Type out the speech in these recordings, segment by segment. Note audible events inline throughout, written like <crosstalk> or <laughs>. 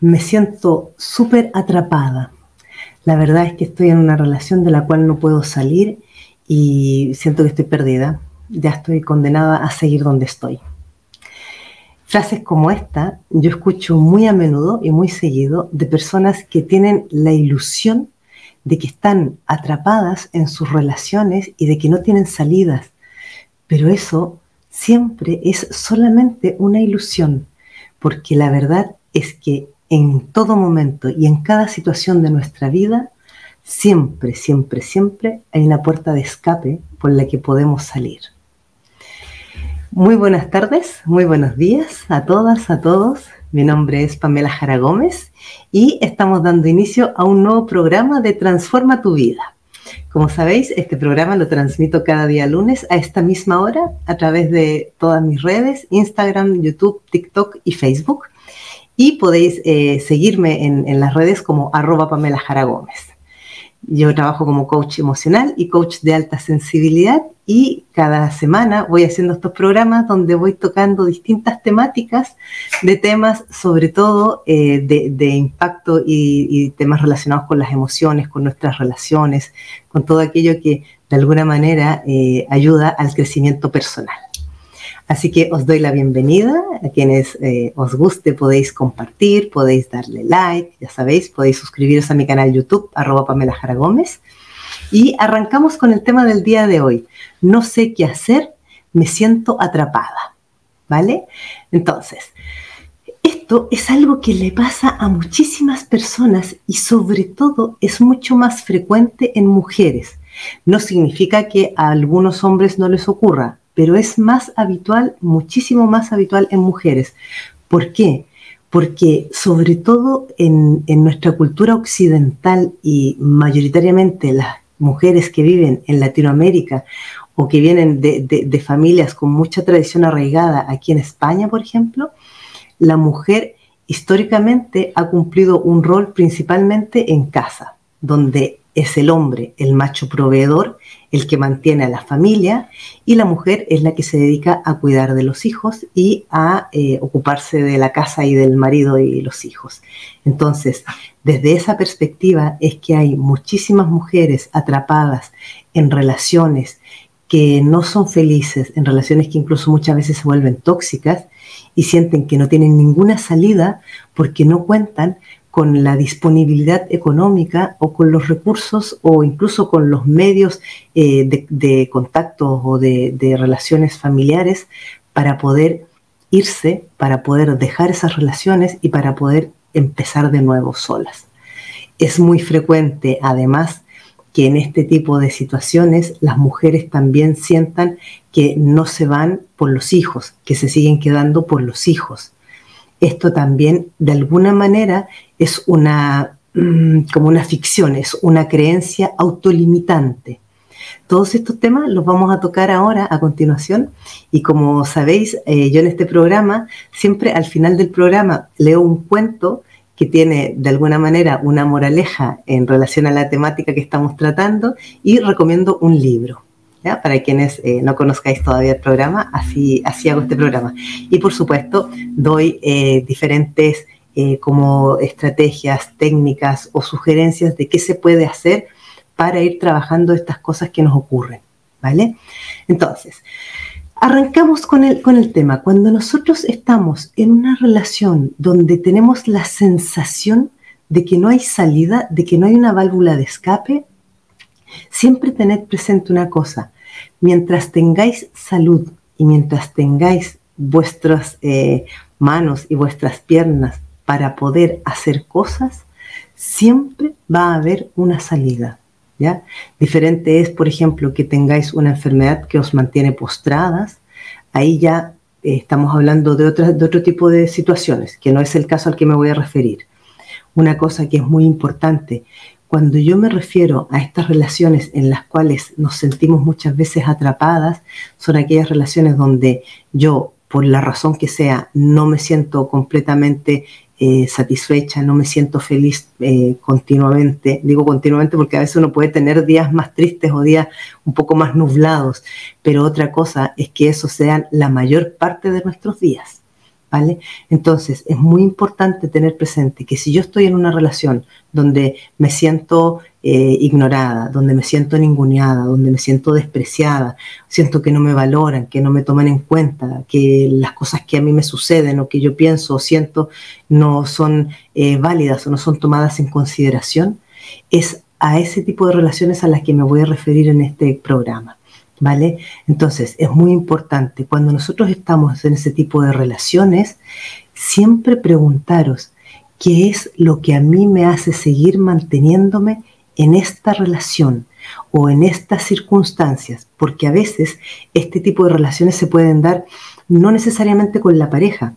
me siento súper atrapada. La verdad es que estoy en una relación de la cual no puedo salir y siento que estoy perdida. Ya estoy condenada a seguir donde estoy. Frases como esta yo escucho muy a menudo y muy seguido de personas que tienen la ilusión de que están atrapadas en sus relaciones y de que no tienen salidas. Pero eso siempre es solamente una ilusión, porque la verdad es que en todo momento y en cada situación de nuestra vida, siempre, siempre, siempre hay una puerta de escape por la que podemos salir. Muy buenas tardes, muy buenos días a todas, a todos. Mi nombre es Pamela Jara Gómez y estamos dando inicio a un nuevo programa de Transforma tu vida. Como sabéis, este programa lo transmito cada día lunes a esta misma hora a través de todas mis redes, Instagram, YouTube, TikTok y Facebook y podéis eh, seguirme en, las redes como arroba Pamela Jara Gómez. Yo trabajo como coach emocional y coach de alta sensibilidad y cada semana voy haciendo estos programas donde voy tocando distintas temáticas de temas, sobre todo eh, de, impacto y, y, temas relacionados con las emociones, con nuestras relaciones, con todo aquello que de alguna manera eh, ayuda al crecimiento personal. Así que os doy la bienvenida. A quienes eh, os guste podéis compartir, podéis darle like, ya sabéis, podéis suscribiros a mi canal YouTube, arroba Pamela Jara Gómez. Y arrancamos con el tema del día de hoy. No sé qué hacer, me siento atrapada. ¿Vale? Entonces, esto es algo que le pasa a muchísimas personas y sobre todo es mucho más frecuente en mujeres. No significa que a algunos hombres no les ocurra, pero es más habitual, muchísimo más habitual en mujeres. ¿Por qué? Porque sobre todo en, nuestra cultura occidental y mayoritariamente las mujeres que viven en Latinoamérica o que vienen de, familias con mucha tradición arraigada aquí en España, por ejemplo, la mujer históricamente ha cumplido un rol principalmente en casa, donde es el hombre, el macho proveedor, el que mantiene a la familia y la mujer es la que se dedica a cuidar de los hijos y a eh, ocuparse de la casa y del marido y los hijos. Entonces, desde esa perspectiva es que hay muchísimas mujeres atrapadas en relaciones que no son felices, en relaciones que incluso muchas veces se vuelven tóxicas y sienten que no tienen ninguna salida porque no cuentan con la disponibilidad económica o con los recursos o incluso con los medios eh, de, contacto o de, relaciones familiares para poder irse, para poder dejar esas relaciones y para poder empezar de nuevo solas. Es muy frecuente, además, que en este tipo de situaciones las mujeres también sientan que no se van por los hijos, que se siguen quedando por los hijos esto también de alguna manera es una, mm, como una ficción, es una creencia autolimitante. Todos estos temas los vamos a tocar ahora a continuación y como sabéis, eh, yo en este programa siempre al final del programa leo un cuento que tiene de alguna manera una moraleja en relación a la temática que estamos tratando y recomiendo un libro. Para quienes eh, no conozcáis todavía el programa, así, así hago este programa. Y por supuesto, doy eh, diferentes eh, como estrategias, técnicas o sugerencias de qué se puede hacer para ir trabajando estas cosas que nos ocurren, ¿vale? Entonces, arrancamos con el, con el tema. Cuando nosotros estamos en una relación donde tenemos la sensación de que no hay salida, de que no hay una válvula de escape, siempre tened presente una cosa, mientras tengáis salud y mientras tengáis vuestras eh, manos y vuestras piernas para poder hacer cosas, siempre va a haber una salida. ¿ya? Diferente es, por ejemplo, que tengáis una enfermedad que os mantiene postradas, ahí ya eh, estamos hablando de, de otro tipo de situaciones, que no es el caso al que me voy a referir. Una cosa que es muy importante, cuando yo me refiero a estas relaciones en las cuales nos sentimos muchas veces atrapadas, son aquellas relaciones donde yo, por la razón que sea, no me siento completamente eh, satisfecha, no me siento feliz eh, continuamente. Digo continuamente porque a veces uno puede tener días más tristes o días un poco más nublados, pero otra cosa es que eso sean la mayor parte de nuestros días. ¿Vale? Entonces, es muy importante tener presente que si yo estoy en una relación donde me siento eh, ignorada, donde me siento ninguneada, donde me siento despreciada, siento que no me valoran, que no me toman en cuenta, que las cosas que a mí me suceden o que yo pienso o siento no son eh, válidas o no son tomadas en consideración, es a ese tipo de relaciones a las que me voy a referir en este programa. ¿Vale? Entonces, es muy importante cuando nosotros estamos en ese tipo de relaciones, siempre preguntaros qué es lo que a mí me hace seguir manteniéndome en esta relación o en estas circunstancias, porque a veces este tipo de relaciones se pueden dar no necesariamente con la pareja,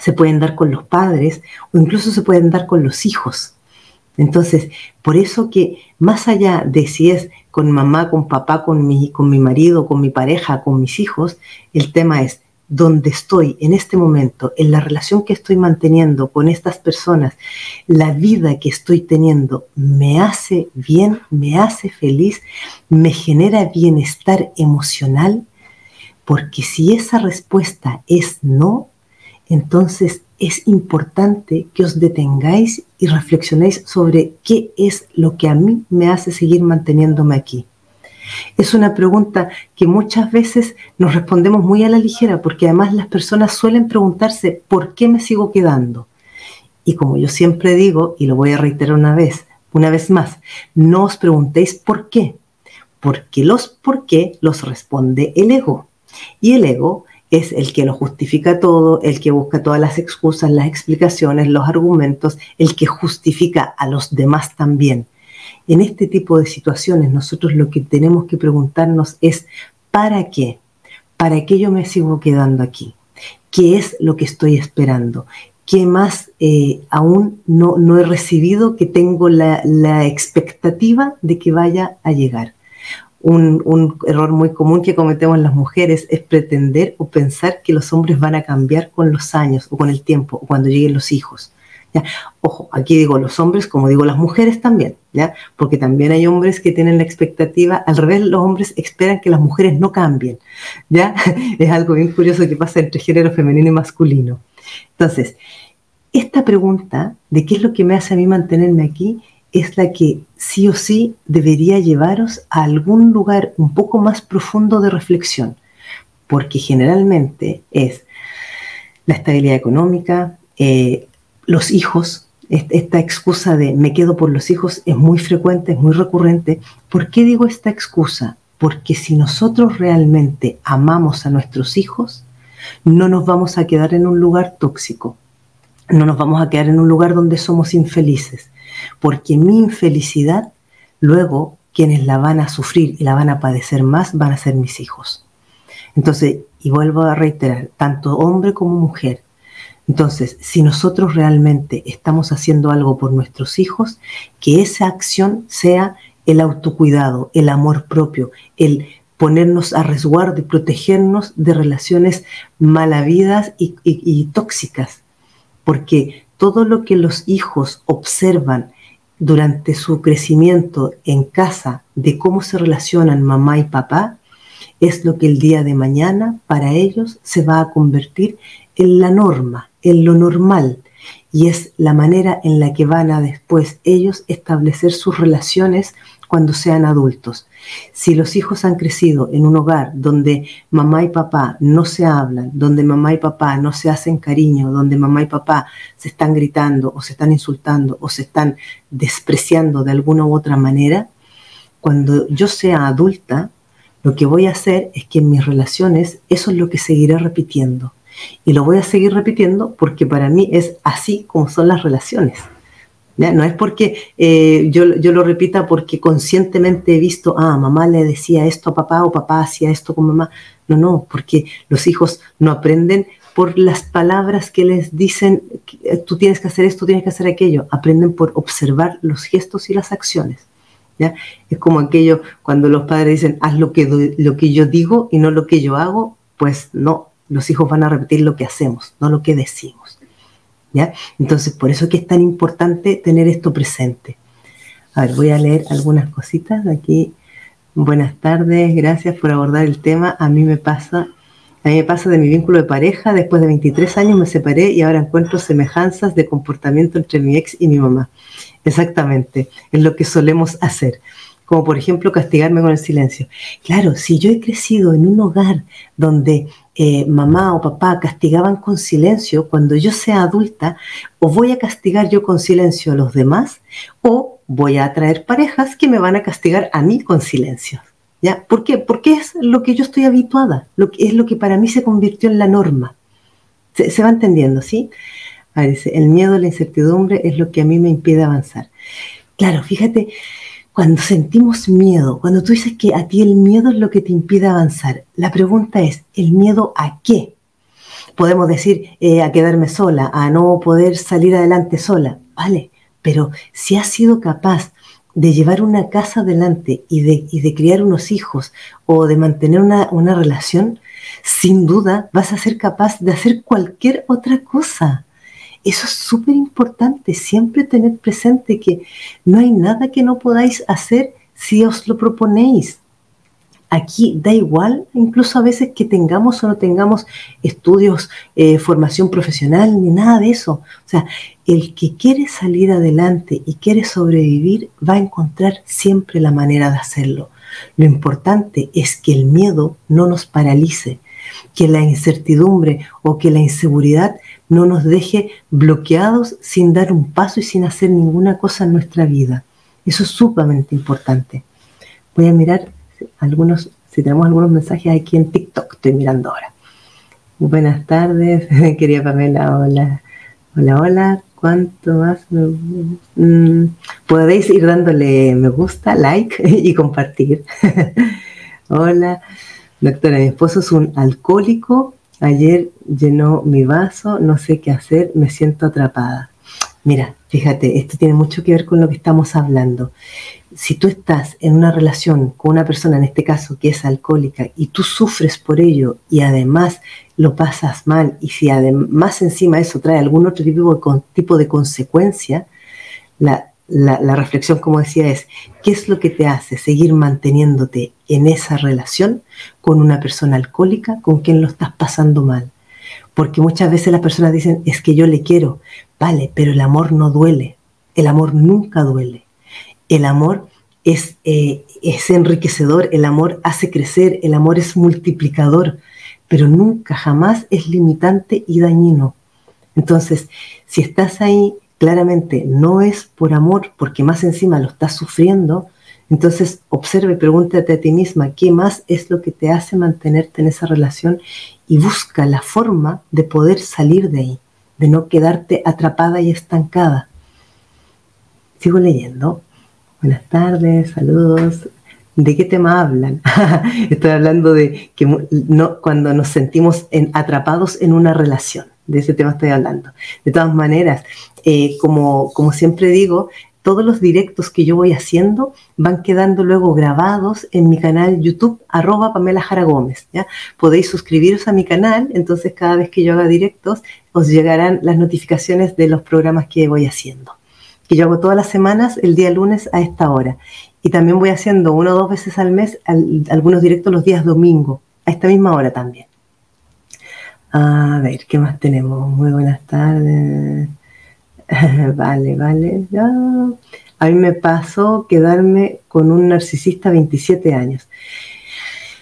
se pueden dar con los padres o incluso se pueden dar con los hijos. Entonces, por eso que más allá de si es con mamá, con papá, con mi, con mi marido, con mi pareja, con mis hijos, el tema es donde estoy en este momento, en la relación que estoy manteniendo con estas personas, la vida que estoy teniendo, me hace bien, me hace feliz, me genera bienestar emocional, porque si esa respuesta es no, entonces es importante que os detengáis y reflexionéis sobre qué es lo que a mí me hace seguir manteniéndome aquí. Es una pregunta que muchas veces nos respondemos muy a la ligera porque además las personas suelen preguntarse ¿por qué me sigo quedando? Y como yo siempre digo, y lo voy a reiterar una vez, una vez más, no os preguntéis por qué, porque los por qué los responde el ego. Y el ego es el que lo justifica todo, el que busca todas las excusas, las explicaciones, los argumentos, el que justifica a los demás también. En este tipo de situaciones nosotros lo que tenemos que preguntarnos es, ¿para qué? ¿Para qué yo me sigo quedando aquí? ¿Qué es lo que estoy esperando? ¿Qué más eh, aún no, no, he recibido que tengo la, la expectativa de que vaya a llegar? Un, error muy común que cometemos las mujeres es pretender o pensar que los hombres van a cambiar con los años o con el tiempo o cuando lleguen los hijos. Ojo, aquí digo los hombres como digo las mujeres también, ¿ya? porque también hay hombres que tienen la expectativa, al revés, los hombres esperan que las mujeres no cambien. ¿ya? <laughs> Es algo bien curioso que pasa entre género femenino y masculino. Entonces, esta pregunta de qué es lo que me hace a mí mantenerme aquí es la que sí o sí debería llevaros a algún lugar un poco más profundo de reflexión, porque generalmente es la estabilidad económica, eh, los hijos, esta excusa de me quedo por los hijos es muy frecuente, es muy recurrente. ¿Por qué digo esta excusa? Porque si nosotros realmente amamos a nuestros hijos, no nos vamos a quedar en un lugar tóxico, no nos vamos a quedar en un lugar donde somos infelices, porque mi infelicidad, luego quienes la van a sufrir y la van a padecer más van a ser mis hijos. Entonces, y vuelvo a reiterar, tanto hombre como mujer. Entonces, si nosotros realmente estamos haciendo algo por nuestros hijos, que esa acción sea el autocuidado, el amor propio, el ponernos a resguardo y protegernos de relaciones malavidas y, y tóxicas. Porque todo lo que los hijos observan durante su crecimiento en casa de cómo se relacionan mamá y papá, es lo que el día de mañana para ellos se va a convertir en la norma, en lo normal, y es la manera en la que van a después ellos establecer sus relaciones cuando sean adultos. Si los hijos han crecido en un hogar donde mamá y papá no se hablan, donde mamá y papá no se hacen cariño, donde mamá y papá se están gritando o se están insultando o se están despreciando de alguna u otra manera, cuando yo sea adulta, lo que voy a hacer es que en mis relaciones eso es lo que seguiré repitiendo. Y lo voy a seguir repitiendo porque para mí es así como son las relaciones. No es porque eh, yo, yo, lo repita porque conscientemente he visto, ah, mamá le decía esto a papá o papá hacía esto con mamá. No, no, porque los hijos no aprenden por las palabras que les dicen, tú tienes que hacer esto, tienes que hacer aquello. Aprenden por observar los gestos y las acciones. ¿ya? Es como aquello cuando los padres dicen, haz lo que, lo que yo digo y no lo que yo hago, pues no, los hijos van a repetir lo que hacemos, no lo que decimos. Entonces, por eso es que es tan importante tener esto presente. A ver, voy a leer algunas cositas aquí. Buenas tardes, gracias por abordar el tema. A mí me pasa, A mí me pasa de mi vínculo de pareja, después de 23 años me separé y ahora encuentro semejanzas de comportamiento entre mi ex y mi mamá. Exactamente, es lo que solemos hacer como por ejemplo castigarme con el silencio. Claro, si yo he crecido en un hogar donde eh, mamá o papá castigaban con silencio, cuando yo sea adulta, o voy a castigar yo con silencio a los demás, o voy a atraer parejas que me van a castigar a mí con silencio. ¿Ya? ¿Por qué? Porque es lo que yo estoy habituada, lo que, es lo que para mí se convirtió en la norma. Se, va entendiendo, ¿sí? el miedo la incertidumbre es lo que a mí me impide avanzar. Claro, fíjate, cuando sentimos miedo, cuando tú dices que a ti el miedo es lo que te impide avanzar, la pregunta es, ¿el miedo a qué? Podemos decir eh, a quedarme sola, a no poder salir adelante sola, ¿vale? Pero si has sido capaz de llevar una casa adelante y de, de criar unos hijos o de mantener una, una relación, sin duda vas a ser capaz de hacer cualquier otra cosa. Eso es súper importante, siempre tener presente que no hay nada que no podáis hacer si os lo proponéis. Aquí da igual, incluso a veces que tengamos o no tengamos estudios, eh, formación profesional, ni nada de eso. O sea, el que quiere salir adelante y quiere sobrevivir va a encontrar siempre la manera de hacerlo. Lo importante es que el miedo no nos paralice, que la incertidumbre o que la inseguridad no nos deje bloqueados sin dar un paso y sin hacer ninguna cosa en nuestra vida. Eso es sumamente importante. Voy a mirar algunos, si tenemos algunos mensajes aquí en TikTok, estoy mirando ahora. Buenas tardes, <laughs> querida Pamela, hola. Hola, hola, ¿cuánto más? Mm, podéis ir dándole me gusta, like <laughs> y compartir. <laughs> hola, doctora, mi esposo es un alcohólico Ayer llenó mi vaso, no sé qué hacer, me siento atrapada. Mira, fíjate, esto tiene mucho que ver con lo que estamos hablando. Si tú estás en una relación con una persona, en este caso que es alcohólica, y tú sufres por ello y además lo pasas mal, y si además encima eso trae algún otro tipo de, tipo de consecuencia, la, la, reflexión, como decía, es, ¿qué es lo que te hace seguir manteniéndote en esa relación con una persona alcohólica con quien lo estás pasando mal? Porque muchas veces las personas dicen, es que yo le quiero, vale, pero el amor no duele, el amor nunca duele. El amor es, eh, es enriquecedor, el amor hace crecer, el amor es multiplicador, pero nunca, jamás es limitante y dañino. Entonces, si estás ahí claramente no es por amor, porque más encima lo estás sufriendo, entonces observe, pregúntate a ti misma, ¿qué más es lo que te hace mantenerte en esa relación? Y busca la forma de poder salir de ahí, de no quedarte atrapada y estancada. Sigo leyendo. Buenas tardes, saludos. ¿De qué tema hablan? <laughs> Estoy hablando de que no, cuando nos sentimos atrapados en una relación. De ese tema estoy hablando. De todas maneras, eh, como, como siempre digo, todos los directos que yo voy haciendo van quedando luego grabados en mi canal YouTube, arroba Pamela Jara Gómez. ¿ya? Podéis suscribiros a mi canal, entonces cada vez que yo haga directos os llegarán las notificaciones de los programas que voy haciendo. Que yo hago todas las semanas, el día lunes a esta hora. Y también voy haciendo uno o dos veces al mes algunos directos los días domingo, a esta misma hora también. A ver, ¿qué más tenemos? Muy buenas tardes. <laughs> vale, vale. Ya. A mí me pasó quedarme con un narcisista 27 años.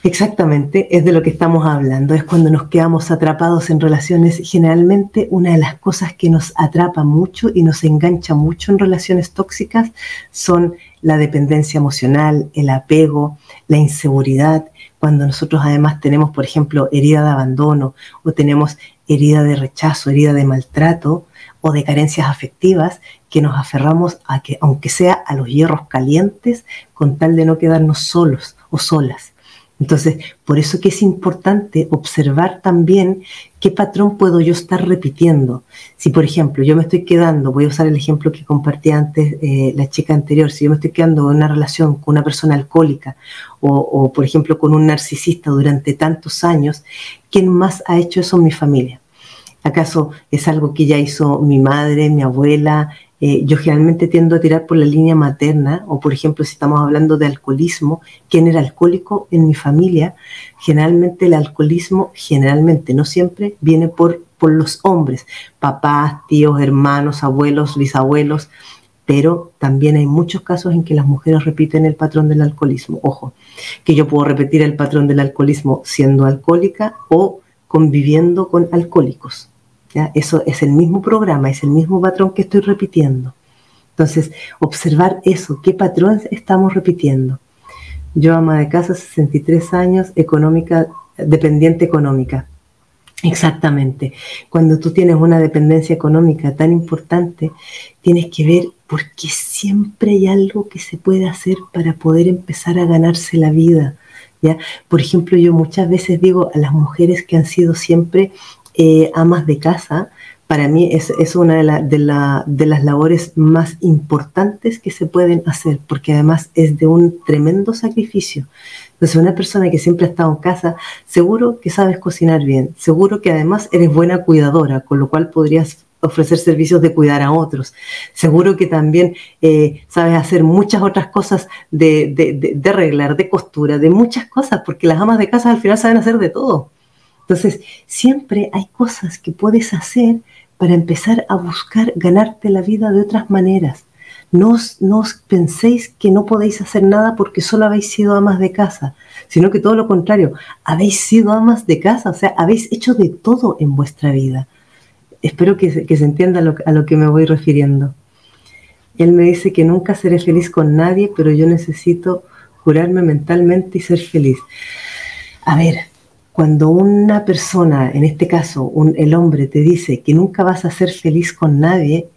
Exactamente, es de lo que estamos hablando. Es cuando nos quedamos atrapados en relaciones. Generalmente una de las cosas que nos atrapa mucho y nos engancha mucho en relaciones tóxicas son la dependencia emocional, el apego, la inseguridad. Cuando nosotros además tenemos, por ejemplo, herida de abandono o tenemos herida de rechazo, herida de maltrato, o de carencias afectivas que nos aferramos a que, aunque sea a los hierros calientes, con tal de no quedarnos solos o solas. Entonces, por eso que es importante observar también qué patrón puedo yo estar repitiendo. Si, por ejemplo, yo me estoy quedando, voy a usar el ejemplo que compartí antes eh, la chica anterior, si yo me estoy quedando en una relación con una persona alcohólica o, o, por ejemplo, con un narcisista durante tantos años, ¿quién más ha hecho eso en mi familia? ¿Acaso es algo que ya hizo mi madre, mi abuela, Eh, yo generalmente tiendo a tirar por la línea materna, o por ejemplo, si estamos hablando de alcoholismo, ¿quién era alcohólico en mi familia? Generalmente el alcoholismo, generalmente, no siempre, viene por, por los hombres, papás, tíos, hermanos, abuelos, bisabuelos, pero también hay muchos casos en que las mujeres repiten el patrón del alcoholismo. Ojo, que yo puedo repetir el patrón del alcoholismo siendo alcohólica o conviviendo con alcohólicos. Eso es el mismo programa, es el mismo patrón que estoy repitiendo. Entonces, observar eso, qué patrón estamos repitiendo. Yo, ama de casa, 63 años, económica, dependiente económica. Exactamente. Cuando tú tienes una dependencia económica tan importante, tienes que ver por qué siempre hay algo que se puede hacer para poder empezar a ganarse la vida. ¿ya? Por ejemplo, yo muchas veces digo a las mujeres que han sido siempre eh, amas de casa, para mí es, una de, de, de, las labores más importantes que se pueden hacer, porque además es de un tremendo sacrificio. Entonces, una persona que siempre ha estado en casa, seguro que sabes cocinar bien, seguro que además eres buena cuidadora, con lo cual podrías ofrecer servicios de cuidar a otros. Seguro que también eh, sabes hacer muchas otras cosas de, de, de, arreglar, de costura, de muchas cosas, porque las amas de casa al final saben hacer de todo. Entonces, siempre hay cosas que puedes hacer para empezar a buscar ganarte la vida de otras maneras. No os, penséis que no podéis hacer nada porque solo habéis sido amas de casa, sino que todo lo contrario, habéis sido amas de casa, o sea, habéis hecho de todo en vuestra vida. Espero que, se entienda a lo que me voy refiriendo. Él me dice que nunca seré feliz con nadie, pero yo necesito curarme mentalmente y ser feliz. A ver, cuando una persona, en este caso el hombre, te dice que nunca vas a ser feliz con nadie,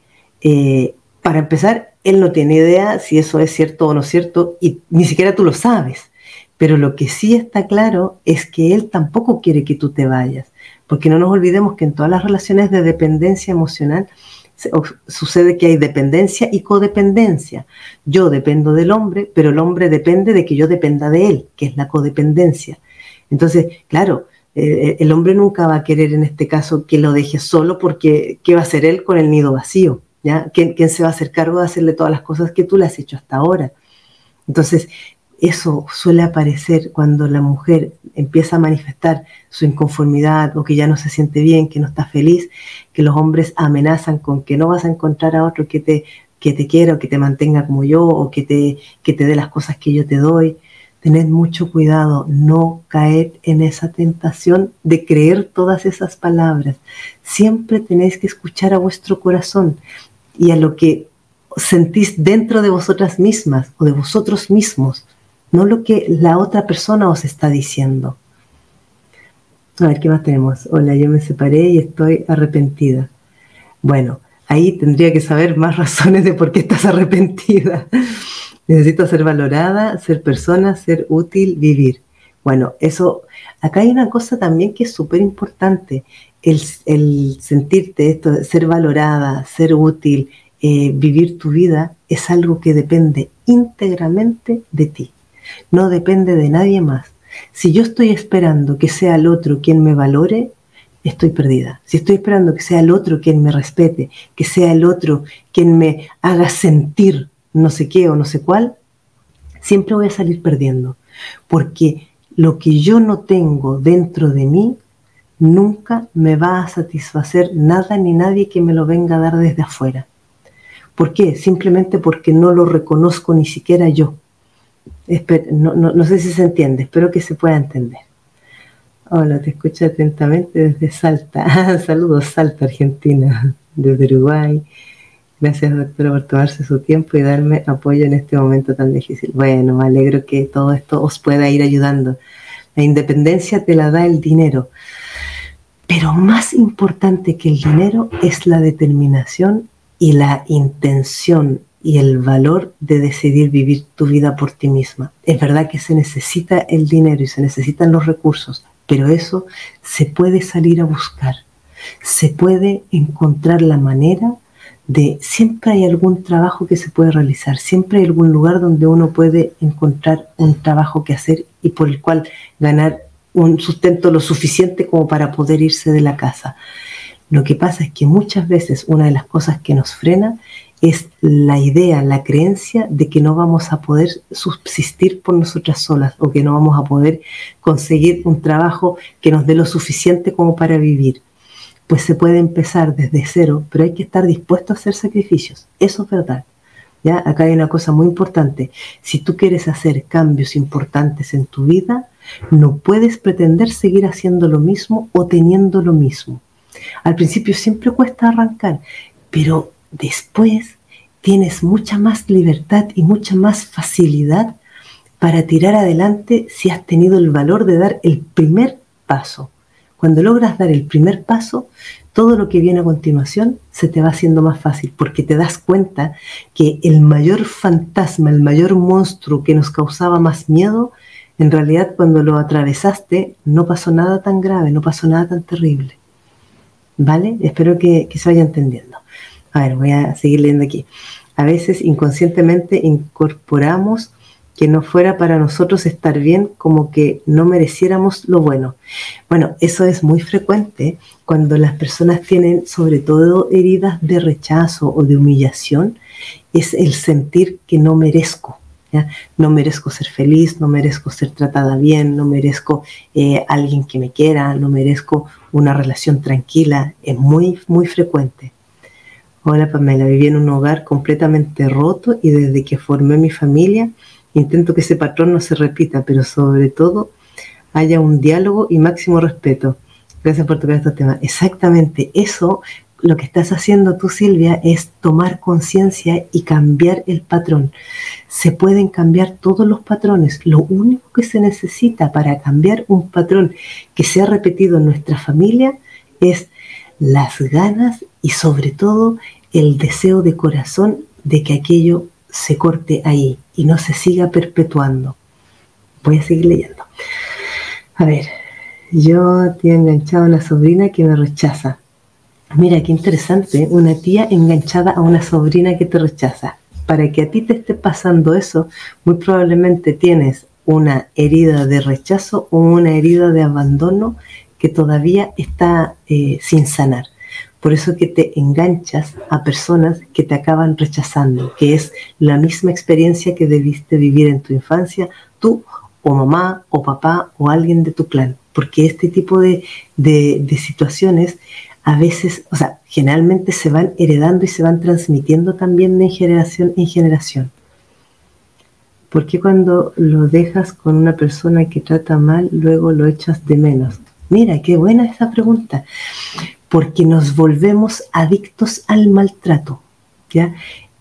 eh, para empezar, él no tiene idea si eso es cierto o no cierto y ni siquiera tú lo sabes. Pero lo que sí está claro es que él tampoco quiere que tú te vayas, porque no nos olvidemos que en todas las relaciones de dependencia emocional sucede que hay dependencia y codependencia. Yo dependo del hombre, pero el hombre depende de que yo dependa de él, que es la codependencia. Entonces, claro, eh, el hombre nunca va a querer en este caso que lo deje solo porque ¿qué va a hacer él con el nido vacío? ¿ya? ¿Quién, se va a hacer cargo de hacerle todas las cosas que tú le has hecho hasta ahora? Entonces, eso suele aparecer cuando la mujer empieza a manifestar su inconformidad o que ya no se siente bien, que no está feliz, que los hombres amenazan con que no vas a encontrar a otro que te, que te quiera o que te mantenga como yo o que te, que te dé las cosas que yo te doy. Tened mucho cuidado, no caed en esa tentación de creer todas esas palabras. Siempre tenéis que escuchar a vuestro corazón y a lo que sentís dentro de vosotras mismas o de vosotros mismos, no lo que la otra persona os está diciendo. A ver, ¿qué más tenemos? Hola, yo me separé y estoy arrepentida. Bueno, ahí tendría que saber más <laughs> razones de por qué estás arrepentida. Necesito ser valorada, ser persona, ser útil, vivir. Bueno, eso, acá hay una cosa también que es súper importante, el, sentirte esto, ser valorada, ser útil, eh, vivir tu vida, es algo que depende íntegramente de ti, no depende de nadie más. Si yo estoy esperando que sea el otro quien me valore, estoy perdida. Si estoy esperando que sea el otro quien me respete, que sea el otro quien me haga sentir no sé qué o no sé cuál, siempre voy a salir perdiendo. Porque lo que yo no tengo dentro de mí nunca me va a satisfacer nada ni nadie que me lo venga a dar desde afuera. ¿Por qué? Simplemente porque no lo reconozco ni siquiera yo. no, no, sé si se entiende, espero que se pueda entender. Hola, te escucho atentamente desde Salta. <laughs> Saludos, Salta, Argentina, desde Uruguay. Gracias, doctora, por tomarse su tiempo y darme apoyo en este momento tan difícil. Bueno, me alegro que todo esto os pueda ir ayudando. La independencia te la da el dinero. Pero más importante que el dinero es la determinación y la intención y el valor de decidir vivir tu vida por ti misma. Es verdad que se necesita el dinero y se necesitan los recursos, pero eso se puede salir a buscar. Se puede encontrar la manera de siempre hay algún trabajo que se puede realizar, siempre hay algún lugar donde uno puede encontrar un trabajo que hacer y por el cual ganar un sustento lo suficiente como para poder irse de la casa. Lo que pasa es que muchas veces una de las cosas que nos frena es la idea, la creencia de que no vamos a poder subsistir por nosotras solas o que no vamos a poder conseguir un trabajo que nos dé lo suficiente como para vivir. Pues se puede empezar desde cero, pero hay que estar dispuesto a hacer sacrificios. Eso es verdad. ¿Ya? Acá hay una cosa muy importante. Si tú quieres hacer cambios importantes en tu vida, no puedes pretender seguir haciendo lo mismo o teniendo lo mismo. Al principio siempre cuesta arrancar, pero después tienes mucha más libertad y mucha más facilidad para tirar adelante si has tenido el valor de dar el primer paso. Cuando logras dar el primer paso, todo lo que viene a continuación se te va haciendo más fácil porque te das cuenta que el mayor fantasma, el mayor monstruo que nos causaba más miedo, en realidad cuando lo atravesaste no pasó nada tan grave, no pasó nada tan terrible. ¿Vale? Espero que, que se vaya entendiendo. A ver, voy a seguir leyendo aquí. A veces inconscientemente incorporamos que no fuera para nosotros estar bien como que no mereciéramos lo bueno. Bueno, eso es muy frecuente cuando las personas tienen sobre todo heridas de rechazo o de humillación, es el sentir que no merezco. No merezco ser feliz, no merezco ser tratada bien, no merezco eh, alguien que me quiera, no merezco una relación tranquila. Es muy, muy frecuente. Hola Pamela, viví en un hogar completamente roto y desde que formé mi familia intento que ese patrón no se repita, pero sobre todo haya un diálogo y máximo respeto. Gracias por tocar estos temas. Exactamente, eso lo que estás haciendo tú, Silvia, es tomar conciencia y cambiar el patrón. Se pueden cambiar todos los patrones. Lo único que se necesita para cambiar un patrón que se ha repetido en nuestra familia es las ganas y sobre todo el deseo de corazón de que aquello se corte ahí y no se siga perpetuando. Voy a seguir leyendo. A ver, yo te he enganchado a una sobrina que me rechaza. Mira, qué interesante, una tía enganchada a una sobrina que te rechaza. Para que a ti te esté pasando eso, muy probablemente tienes una herida de rechazo o una herida de abandono que todavía está eh, sin sanar. Por eso que te enganchas a personas que te acaban rechazando, que es la misma experiencia que debiste vivir en tu infancia, tú o mamá o papá o alguien de tu clan. Porque este tipo de, situaciones a veces, o sea, generalmente se van heredando y se van transmitiendo también de generación en generación. ¿Por qué cuando lo dejas con una persona que trata mal, luego lo echas de menos? Mira, qué buena esa pregunta porque nos volvemos adictos al maltrato. ¿ya?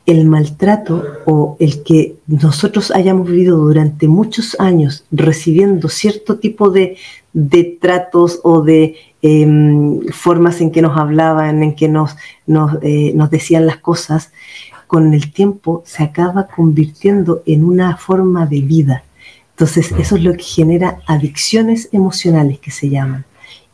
El maltrato o el que nosotros hayamos vivido durante muchos años recibiendo cierto tipo de, tratos o de em, formas en que nos hablaban, en que nos, eh, nos decían las cosas, con el tiempo se acaba convirtiendo en una forma de vida. Entonces, eso es lo que genera adicciones emocionales que se llaman.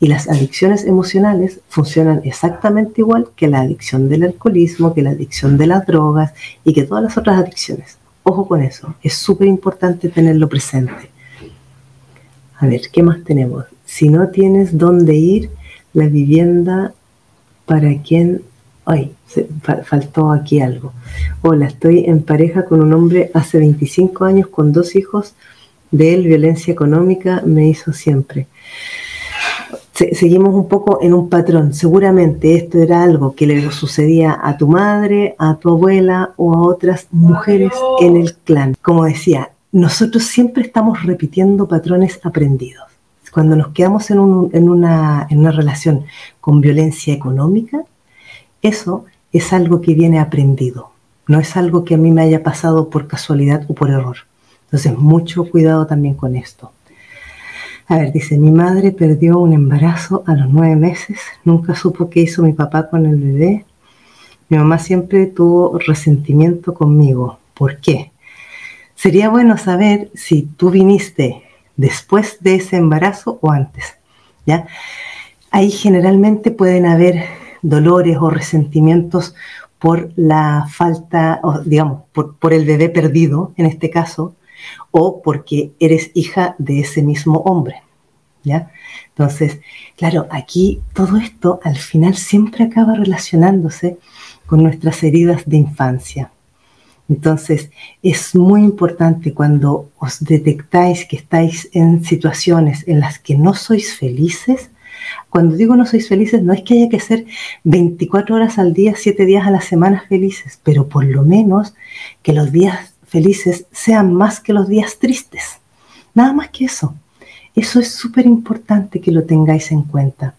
Y las adicciones emocionales funcionan exactamente igual que la adicción del alcoholismo, que la adicción de las drogas y que todas las otras adicciones. Ojo con eso, es súper importante tenerlo presente. A ver, ¿qué más tenemos? Si no tienes dónde ir, la vivienda para quien... Ay, faltó aquí algo. Hola, estoy en pareja con un hombre hace 25 años con dos hijos. De él, violencia económica me hizo siempre seguimos un poco en un patrón. Seguramente esto era algo que le sucedía a tu madre, a tu abuela o a otras mujeres en el clan. Como decía, nosotros siempre estamos repitiendo patrones aprendidos. Cuando nos quedamos en, una, en una relación con violencia económica, eso es algo que viene aprendido. No es algo que a mí me haya pasado por casualidad o por error. Entonces, mucho cuidado también con esto. A ver, dice, mi madre perdió un embarazo a los nueve meses, nunca supo qué hizo mi papá con el bebé. Mi mamá siempre tuvo resentimiento conmigo. ¿Por qué? Sería bueno saber si tú viniste después de ese embarazo o antes. ¿ya? Ahí generalmente pueden haber dolores o resentimientos por la falta, digamos, por el bebé perdido, en este caso, o porque eres hija de ese mismo hombre. ¿ya? Entonces, claro, aquí todo esto al final siempre acaba relacionándose con nuestras heridas de infancia. Entonces, es muy importante cuando os detectáis que estáis en situaciones en las que no sois felices. Cuando digo no sois felices, no es que haya que ser 24 horas al día, 7 días a la semana felices, pero por lo menos que los días felices sean más que los días tristes. Nada más que eso. Eso es súper importante que lo tengáis en cuenta.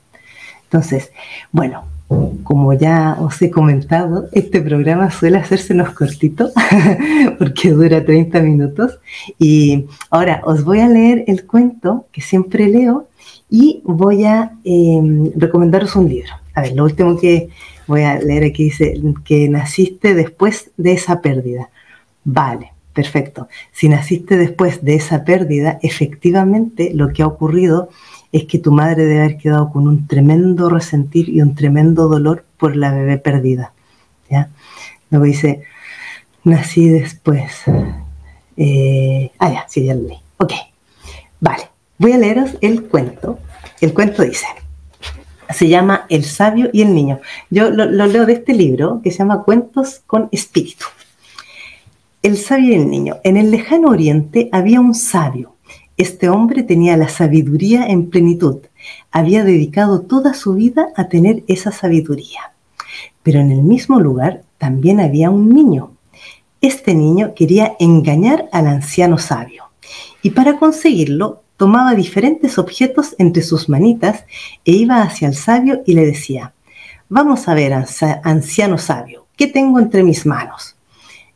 Entonces, bueno, como ya os he comentado, este programa suele hacérsenos cortito <laughs> porque dura 30 minutos. Y ahora os voy a leer el cuento que siempre leo y voy a em, recomendaros un libro. A ver, lo último que voy a leer aquí dice que naciste después de esa pérdida. Vale, perfecto. Si naciste después de esa pérdida, efectivamente lo que ha ocurrido es que tu madre debe haber quedado con un tremendo resentir y un tremendo dolor por la bebé perdida. ¿ya? Luego dice, nací después. Eh, ah, ya, sí, ya lo leí. Ok, vale. Voy a leeros el cuento. El cuento dice, se llama El sabio y el niño. Yo lo, lo leo de este libro que se llama Cuentos con Espíritu. El sabio y el niño. En el lejano oriente había un sabio este hombre tenía la sabiduría en plenitud. Había dedicado toda su vida a tener esa sabiduría. Pero en el mismo lugar también había un niño. Este niño quería engañar al anciano sabio. Y para conseguirlo, tomaba diferentes objetos entre sus manitas e iba hacia el sabio y le decía, vamos a ver, anciano sabio, ¿qué tengo entre mis manos?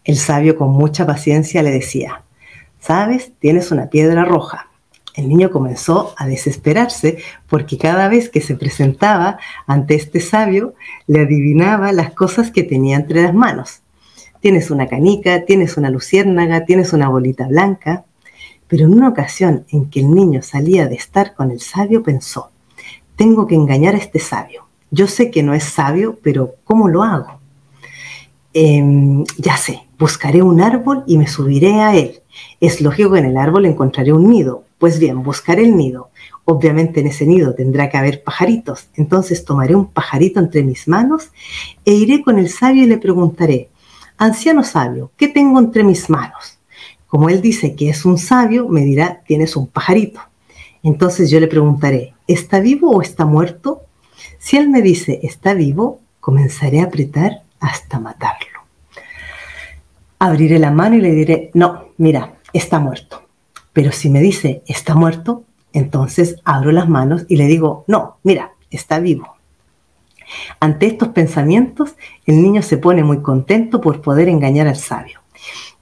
El sabio con mucha paciencia le decía, ¿Sabes? Tienes una piedra roja. El niño comenzó a desesperarse porque cada vez que se presentaba ante este sabio, le adivinaba las cosas que tenía entre las manos. Tienes una canica, tienes una luciérnaga, tienes una bolita blanca. Pero en una ocasión en que el niño salía de estar con el sabio, pensó, tengo que engañar a este sabio. Yo sé que no es sabio, pero ¿cómo lo hago? Em, ya sé, buscaré un árbol y me subiré a él. Es lógico que en el árbol encontraré un nido. Pues bien, buscaré el nido. Obviamente en ese nido tendrá que haber pajaritos. Entonces tomaré un pajarito entre mis manos e iré con el sabio y le preguntaré, anciano sabio, ¿qué tengo entre mis manos? Como él dice que es un sabio, me dirá, tienes un pajarito. Entonces yo le preguntaré, ¿está vivo o está muerto? Si él me dice, está vivo, comenzaré a apretar hasta matarlo abriré la mano y le diré, no, mira, está muerto. Pero si me dice, está muerto, entonces abro las manos y le digo, no, mira, está vivo. Ante estos pensamientos, el niño se pone muy contento por poder engañar al sabio.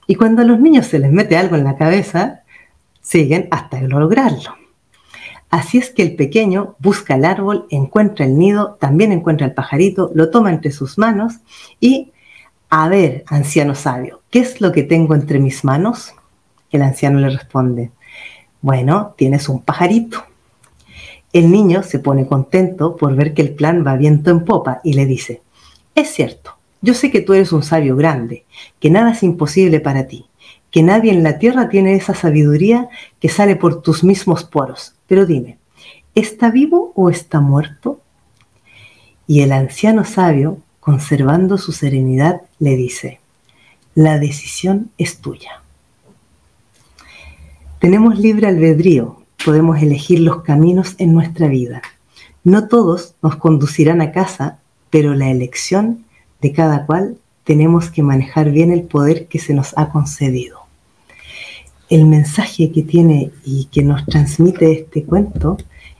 Y cuando a los niños se les mete algo en la cabeza, siguen hasta lograrlo. Así es que el pequeño busca el árbol, encuentra el nido, también encuentra el pajarito, lo toma entre sus manos y a ver, anciano sabio, ¿qué es lo que tengo entre mis manos? El anciano le responde, bueno, tienes un pajarito. El niño se pone contento por ver que el plan va viento en popa y le dice, es cierto, yo sé que tú eres un sabio grande, que nada es imposible para ti, que nadie en la tierra tiene esa sabiduría que sale por tus mismos poros. Pero dime, ¿está vivo o está muerto? Y el anciano sabio conservando su serenidad, le dice, la decisión es tuya. Tenemos libre albedrío, podemos elegir los caminos en nuestra vida. No todos nos conducirán a casa, pero la elección de cada cual tenemos que manejar bien el poder que se nos ha concedido. El mensaje que tiene y que nos transmite este cuento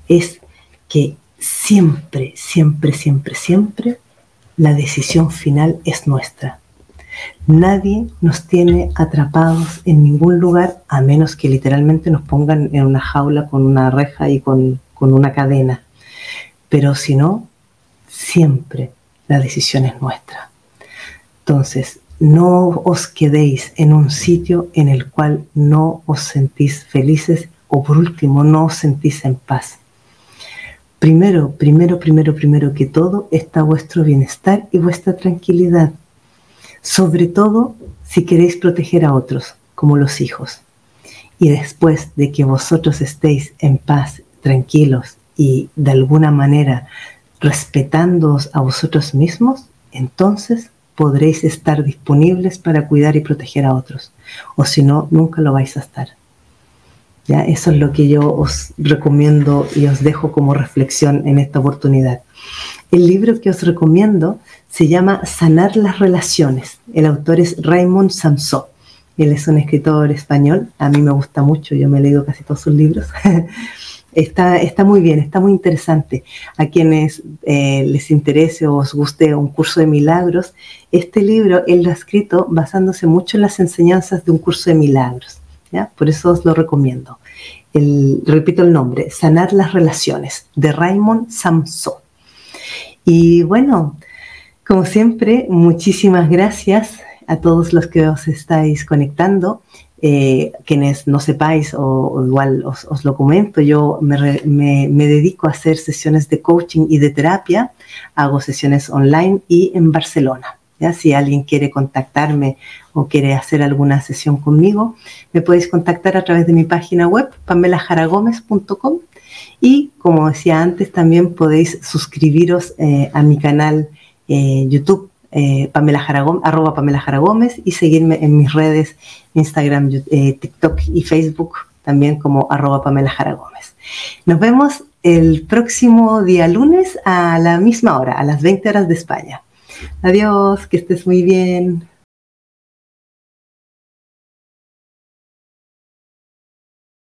es que siempre, siempre, siempre, siempre la decisión final es nuestra. Nadie nos tiene atrapados en ningún lugar a menos que literalmente nos pongan en una jaula con una reja y con, una cadena. Pero si no, siempre la decisión es nuestra. Entonces, no os quedéis en un sitio en el cual no os sentís felices o por último no os sentís en paz. Primero, primero, primero, primero que todo está vuestro bienestar y vuestra tranquilidad. Sobre todo si queréis proteger a otros, como los hijos. Y después de que vosotros estéis en paz, tranquilos y de alguna manera respetándoos a vosotros mismos, entonces podréis estar disponibles para cuidar y proteger a otros. O si no, nunca lo vais a estar. Eso es lo que yo os recomiendo y os dejo como reflexión en esta oportunidad. El libro que os recomiendo se llama Sanar las Relaciones. El autor es Raymond Samson. Él es un escritor español. A mí me gusta mucho, yo me he leído casi todos sus libros. <laughs> Está, está, muy bien, está muy interesante. A quienes eh, les interese o os guste un curso de milagros, este libro él lo ha escrito basándose mucho en las enseñanzas de un curso de milagros. Por eso os lo recomiendo. Repito el nombre, Sanar las Relaciones, de Raymond Samson. Y bueno, como siempre, muchísimas gracias a todos los que os estáis conectando. Eh, quienes no sepáis o, igual os, lo comento, yo me, dedico a hacer sesiones de coaching y de terapia, hago sesiones online y en Barcelona. ¿Ya? Si alguien quiere contactarme o quiere hacer alguna sesión conmigo, me podéis contactar a través de mi página web, pamelajaragomez.com y como decía antes, también podéis suscribiros eh, a mi canal eh, YouTube eh, Pamela arroba Pamela Jara Gómez y seguirme en mis redes Instagram, TikTok y Facebook también como arroba Pamela Jara Gómez. Nos vemos el próximo día lunes a la misma hora, a las 20 horas de España. Adiós, que estés muy bien.